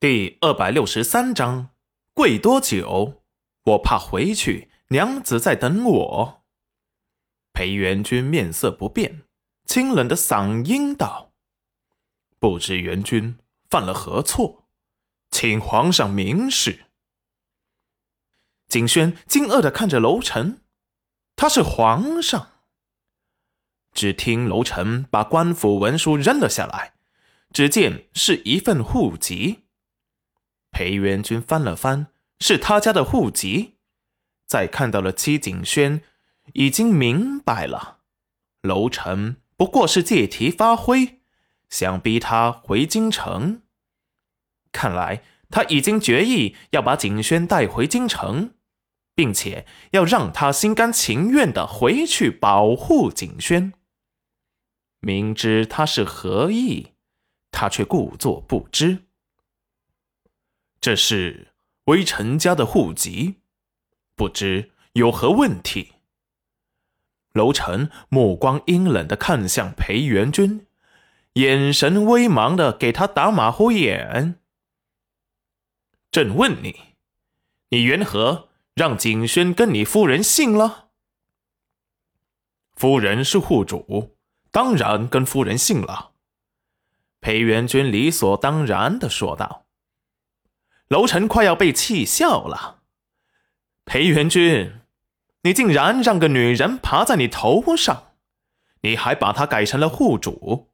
第二百六十三章，跪多久？我怕回去，娘子在等我。裴元君面色不变，清冷的嗓音道：“不知元君犯了何错，请皇上明示。”景轩惊愕的看着楼臣，他是皇上。只听楼臣把官府文书扔了下来，只见是一份户籍。裴元君翻了翻，是他家的户籍。再看到了戚景轩，已经明白了，楼臣不过是借题发挥，想逼他回京城。看来他已经决意要把景轩带回京城，并且要让他心甘情愿的回去保护景轩。明知他是何意，他却故作不知。这是微臣家的户籍，不知有何问题？楼臣目光阴冷的看向裴元君，眼神微茫的给他打马虎眼。朕问你，你缘何让景轩跟你夫人姓了？夫人是户主，当然跟夫人姓了。裴元君理所当然的说道。楼臣快要被气笑了，裴元君，你竟然让个女人爬在你头上，你还把她改成了户主，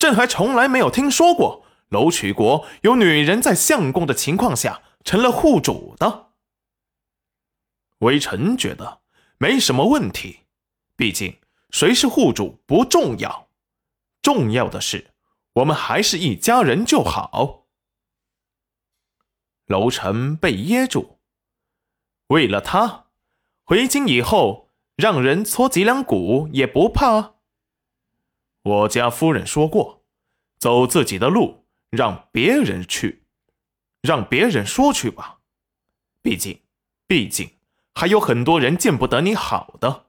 朕还从来没有听说过楼曲国有女人在相公的情况下成了户主的。微臣觉得没什么问题，毕竟谁是户主不重要，重要的是我们还是一家人就好。楼臣被噎住。为了他，回京以后让人搓脊梁骨也不怕。我家夫人说过，走自己的路，让别人去，让别人说去吧。毕竟，毕竟还有很多人见不得你好的。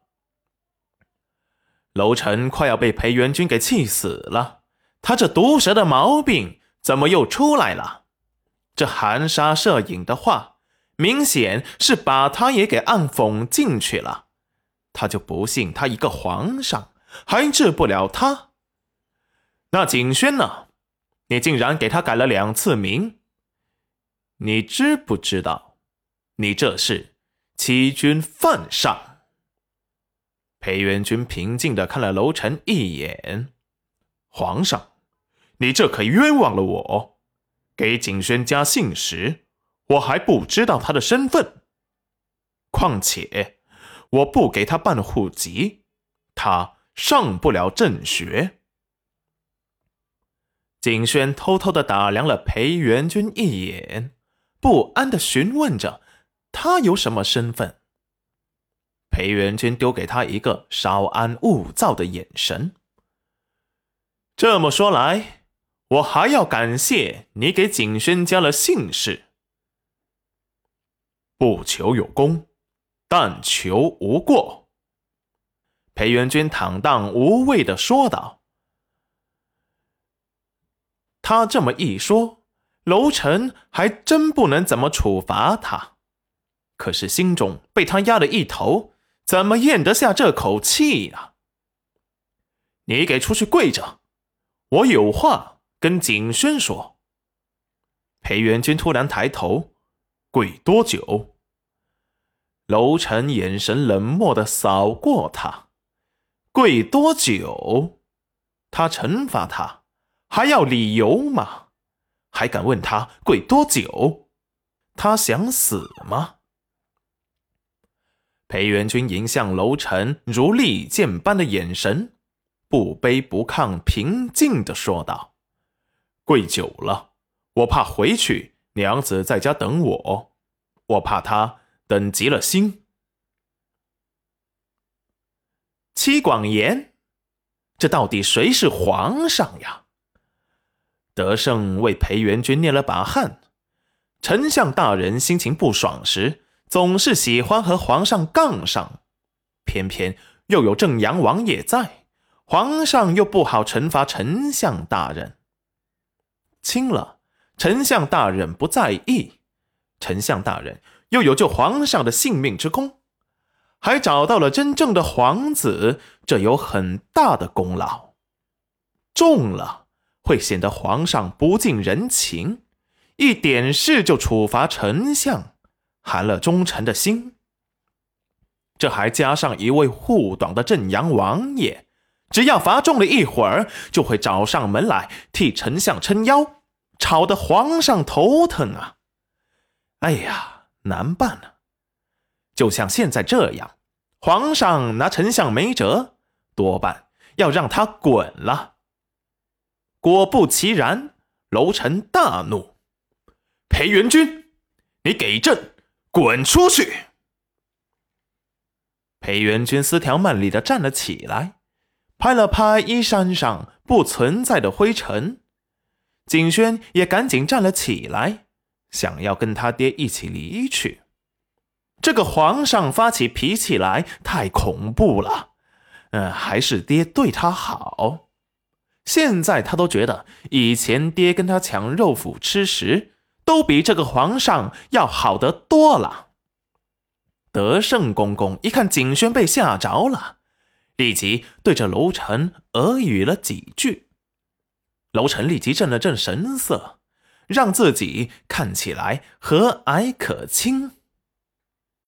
楼臣快要被裴元君给气死了，他这毒舌的毛病怎么又出来了？这含沙射影的话，明显是把他也给暗讽进去了。他就不信他一个皇上还治不了他。那景轩呢？你竟然给他改了两次名，你知不知道？你这是欺君犯上。裴元君平静的看了楼臣一眼，皇上，你这可冤枉了我。给景轩加姓时，我还不知道他的身份。况且，我不给他办户籍，他上不了正学。景轩偷偷的打量了裴元君一眼，不安的询问着：“他有什么身份？”裴元君丢给他一个稍安勿躁的眼神。这么说来。我还要感谢你给景轩加了姓氏。不求有功，但求无过。裴元君坦荡无畏的说道。他这么一说，楼臣还真不能怎么处罚他。可是心中被他压了一头，怎么咽得下这口气呀？你给出去跪着，我有话。跟景轩说。裴元君突然抬头，跪多久？楼臣眼神冷漠的扫过他，跪多久？他惩罚他，还要理由吗？还敢问他跪多久？他想死吗？裴元君迎向楼臣如利剑般的眼神，不卑不亢，平静的说道。跪久了，我怕回去娘子在家等我，我怕她等急了心。戚广言，这到底谁是皇上呀？德胜为裴元君捏了把汗。丞相大人心情不爽时，总是喜欢和皇上杠上，偏偏又有正阳王也在，皇上又不好惩罚丞相大人。轻了，丞相大人不在意，丞相大人又有救皇上的性命之功，还找到了真正的皇子，这有很大的功劳。重了会显得皇上不近人情，一点事就处罚丞相，寒了忠臣的心。这还加上一位护短的镇阳王爷，只要罚重了一会儿，就会找上门来替丞相撑腰。吵得皇上头疼啊！哎呀，难办啊！就像现在这样，皇上拿丞相没辙，多半要让他滚了。果不其然，楼臣大怒：“裴元君，你给朕滚出去！”裴元君丝条曼里的站了起来，拍了拍衣衫上不存在的灰尘。景轩也赶紧站了起来，想要跟他爹一起离去。这个皇上发起脾气来太恐怖了，嗯，还是爹对他好。现在他都觉得以前爹跟他抢肉脯吃时，都比这个皇上要好得多了。德胜公公一看景轩被吓着了，立即对着楼臣耳语了几句。楼臣立即震了震神色，让自己看起来和蔼可亲。